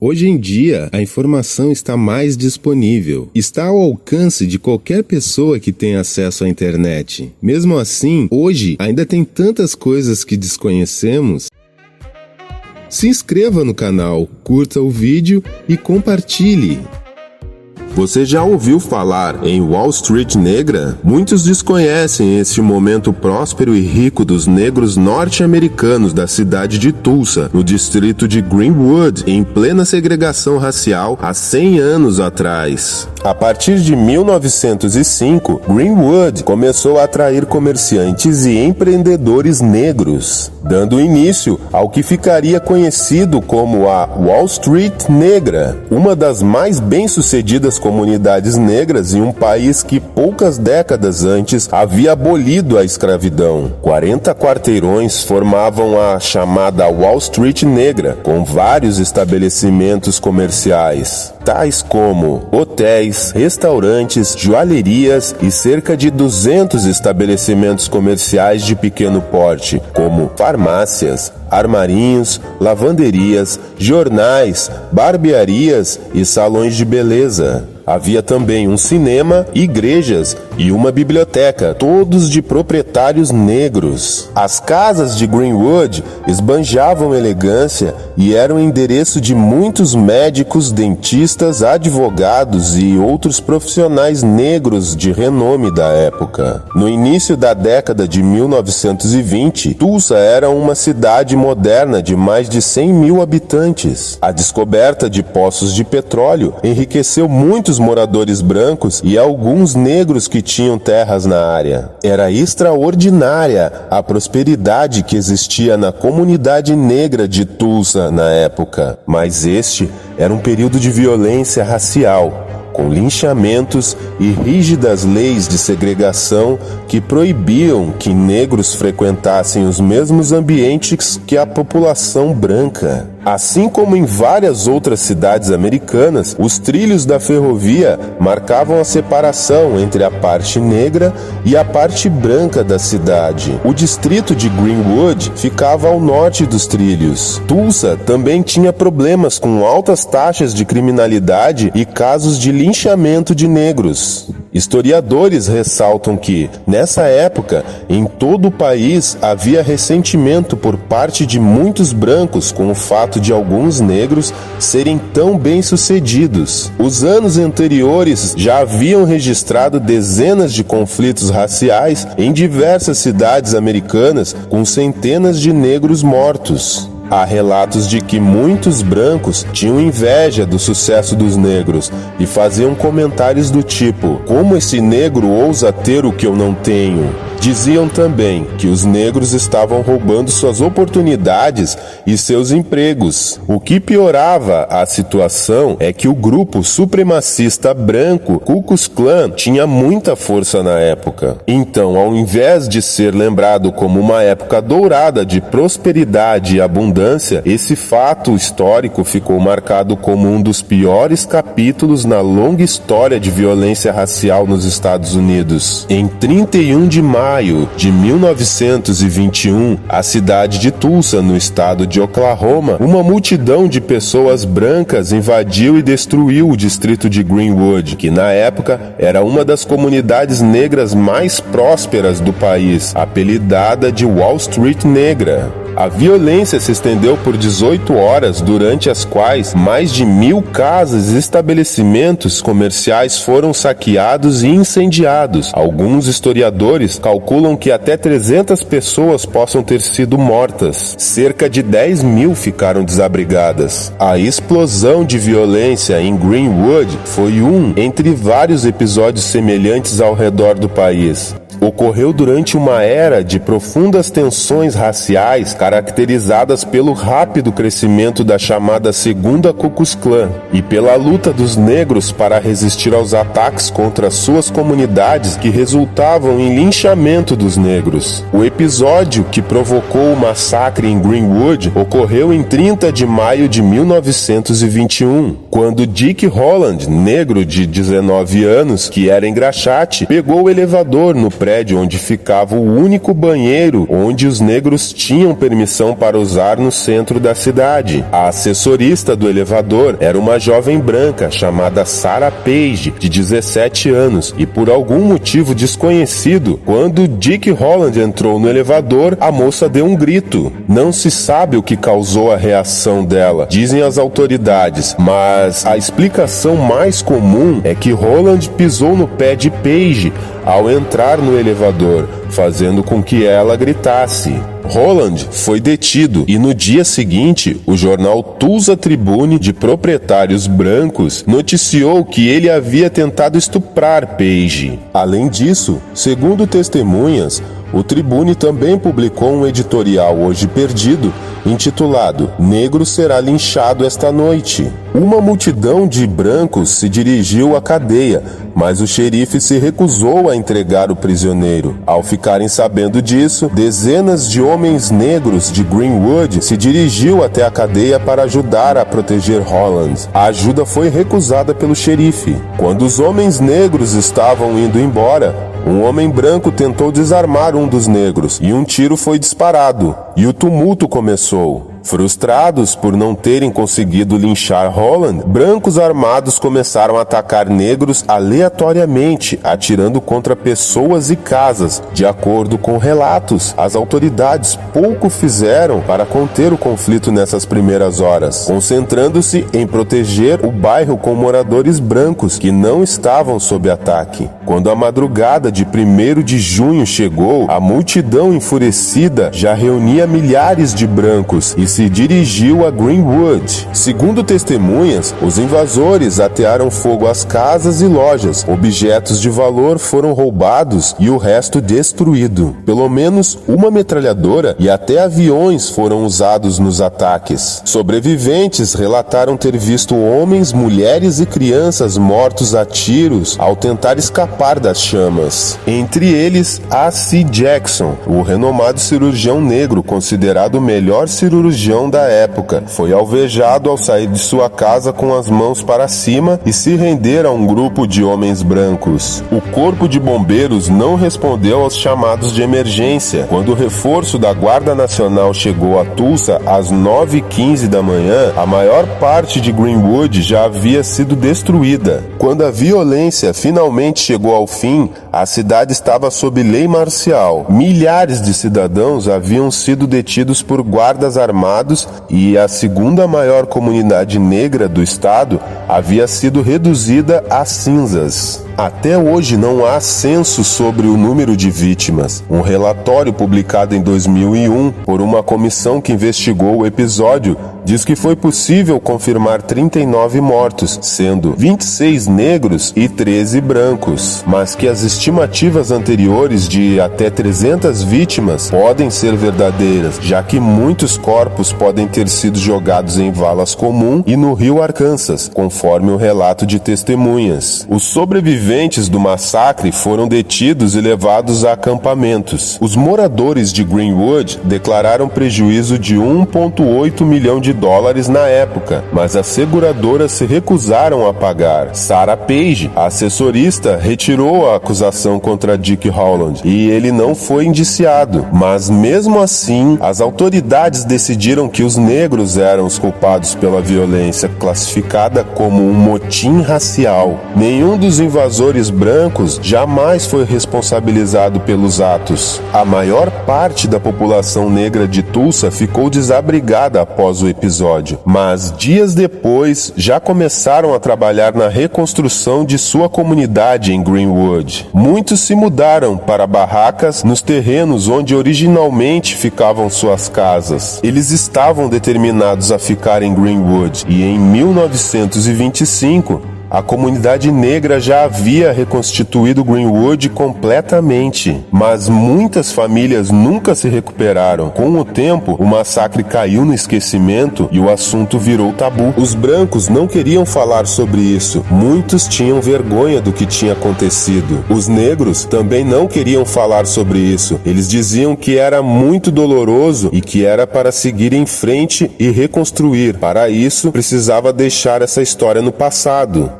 Hoje em dia, a informação está mais disponível. Está ao alcance de qualquer pessoa que tem acesso à internet. Mesmo assim, hoje ainda tem tantas coisas que desconhecemos. Se inscreva no canal, curta o vídeo e compartilhe. Você já ouviu falar em Wall Street Negra? Muitos desconhecem este momento próspero e rico dos negros norte-americanos da cidade de Tulsa, no distrito de Greenwood, em plena segregação racial há 100 anos atrás. A partir de 1905, Greenwood começou a atrair comerciantes e empreendedores negros, dando início ao que ficaria conhecido como a Wall Street Negra, uma das mais bem-sucedidas comunidades negras em um país que poucas décadas antes havia abolido a escravidão. 40 quarteirões formavam a chamada Wall Street Negra, com vários estabelecimentos comerciais, tais como hotéis, restaurantes, joalherias e cerca de 200 estabelecimentos comerciais de pequeno porte, como farmácias, armarinhos, lavanderias, jornais, barbearias e salões de beleza. Havia também um cinema, igrejas e uma biblioteca, todos de proprietários negros. As casas de Greenwood esbanjavam elegância e eram endereço de muitos médicos, dentistas, advogados e outros profissionais negros de renome da época. No início da década de 1920, Tulsa era uma cidade moderna de mais de 100 mil habitantes. A descoberta de poços de petróleo enriqueceu muitos moradores brancos e alguns negros que tinham terras na área. Era extraordinária a prosperidade que existia na comunidade negra de Tulsa na época, mas este era um período de violência racial com linchamentos e rígidas leis de segregação que proibiam que negros frequentassem os mesmos ambientes que a população branca. Assim como em várias outras cidades americanas, os trilhos da ferrovia marcavam a separação entre a parte negra e a parte branca da cidade. O distrito de Greenwood ficava ao norte dos trilhos. Tulsa também tinha problemas com altas taxas de criminalidade e casos de linchamento de negros. Historiadores ressaltam que, nessa época, em todo o país havia ressentimento por parte de muitos brancos com o fato de alguns negros serem tão bem-sucedidos. Os anos anteriores já haviam registrado dezenas de conflitos raciais em diversas cidades americanas com centenas de negros mortos. Há relatos de que muitos brancos tinham inveja do sucesso dos negros e faziam comentários do tipo: Como esse negro ousa ter o que eu não tenho? Diziam também que os negros estavam roubando suas oportunidades e seus empregos. O que piorava a situação é que o grupo supremacista branco Ku Klux Klan tinha muita força na época. Então, ao invés de ser lembrado como uma época dourada de prosperidade e abundância, esse fato histórico ficou marcado como um dos piores capítulos na longa história de violência racial nos Estados Unidos. Em 31 de maio maio de 1921, a cidade de Tulsa, no estado de Oklahoma, uma multidão de pessoas brancas invadiu e destruiu o distrito de Greenwood, que na época era uma das comunidades negras mais prósperas do país, apelidada de Wall Street Negra. A violência se estendeu por 18 horas, durante as quais mais de mil casas e estabelecimentos comerciais foram saqueados e incendiados. Alguns historiadores calculam que até 300 pessoas possam ter sido mortas. Cerca de 10 mil ficaram desabrigadas. A explosão de violência em Greenwood foi um entre vários episódios semelhantes ao redor do país ocorreu durante uma era de profundas tensões raciais caracterizadas pelo rápido crescimento da chamada Segunda Ku Klux Klan e pela luta dos negros para resistir aos ataques contra suas comunidades que resultavam em linchamento dos negros. O episódio que provocou o massacre em Greenwood ocorreu em 30 de maio de 1921, quando Dick Holland, negro de 19 anos, que era engraxate, pegou o elevador no prédio prédio onde ficava o único banheiro onde os negros tinham permissão para usar no centro da cidade. A assessorista do elevador era uma jovem branca chamada Sarah Page, de 17 anos, e por algum motivo desconhecido, quando Dick Holland entrou no elevador, a moça deu um grito. Não se sabe o que causou a reação dela, dizem as autoridades, mas a explicação mais comum é que Holland pisou no pé de Page ao entrar no elevador, fazendo com que ela gritasse. Roland foi detido e no dia seguinte, o jornal Tulsa Tribune de proprietários brancos noticiou que ele havia tentado estuprar Page. Além disso, segundo testemunhas, o Tribune também publicou um editorial hoje perdido, intitulado Negro será linchado esta noite. Uma multidão de brancos se dirigiu à cadeia, mas o xerife se recusou a entregar o prisioneiro. Ao ficarem sabendo disso, dezenas de homens negros de Greenwood se dirigiu até a cadeia para ajudar a proteger Holland. A ajuda foi recusada pelo xerife. Quando os homens negros estavam indo embora, um homem branco tentou desarmar um dos negros e um tiro foi disparado, e o tumulto começou. Frustrados por não terem conseguido linchar Holland, brancos armados começaram a atacar negros aleatoriamente, atirando contra pessoas e casas. De acordo com relatos, as autoridades pouco fizeram para conter o conflito nessas primeiras horas, concentrando-se em proteger o bairro com moradores brancos que não estavam sob ataque. Quando a madrugada de 1 de junho chegou, a multidão enfurecida já reunia milhares de brancos e se dirigiu a Greenwood. Segundo testemunhas, os invasores atearam fogo às casas e lojas, objetos de valor foram roubados e o resto destruído. Pelo menos uma metralhadora e até aviões foram usados nos ataques. Sobreviventes relataram ter visto homens, mulheres e crianças mortos a tiros ao tentar escapar das chamas. Entre eles, A.C. Jackson, o renomado cirurgião negro considerado o melhor cirurgião da época. Foi alvejado ao sair de sua casa com as mãos para cima e se render a um grupo de homens brancos. O corpo de bombeiros não respondeu aos chamados de emergência. Quando o reforço da Guarda Nacional chegou a Tulsa às 9h15 da manhã, a maior parte de Greenwood já havia sido destruída. Quando a violência finalmente chegou ao fim, a cidade estava sob lei marcial. Milhares de cidadãos haviam sido detidos por guardas armados e a segunda maior comunidade negra do estado havia sido reduzida a cinzas. Até hoje não há censo sobre o número de vítimas. Um relatório publicado em 2001 por uma comissão que investigou o episódio diz que foi possível confirmar 39 mortos, sendo 26 negros e 13 brancos, mas que as estimativas anteriores de até 300 vítimas podem ser verdadeiras, já que muitos corpos podem ter sido jogados em valas comum e no rio Arkansas, conforme o relato de testemunhas. Os sobreviventes do massacre foram detidos e levados a acampamentos. Os moradores de Greenwood declararam prejuízo de 1,8 milhão de dólares na época, mas as seguradoras se recusaram a pagar. Sarah Page, a assessorista, retirou a acusação contra Dick Holland e ele não foi indiciado. Mas mesmo assim, as autoridades decidiram que os negros eram os culpados pela violência, classificada como um motim racial. Nenhum dos invasores brancos jamais foi responsabilizado pelos atos. A maior parte da população negra de Tulsa ficou desabrigada após o episódio, mas dias depois já começaram a trabalhar na reconstrução de sua comunidade em Greenwood. Muitos se mudaram para barracas nos terrenos onde originalmente ficavam suas casas. Eles estavam determinados a ficar em Greenwood e em 1925 a comunidade negra já havia reconstituído Greenwood completamente, mas muitas famílias nunca se recuperaram. Com o tempo, o massacre caiu no esquecimento e o assunto virou tabu. Os brancos não queriam falar sobre isso, muitos tinham vergonha do que tinha acontecido. Os negros também não queriam falar sobre isso, eles diziam que era muito doloroso e que era para seguir em frente e reconstruir. Para isso, precisava deixar essa história no passado.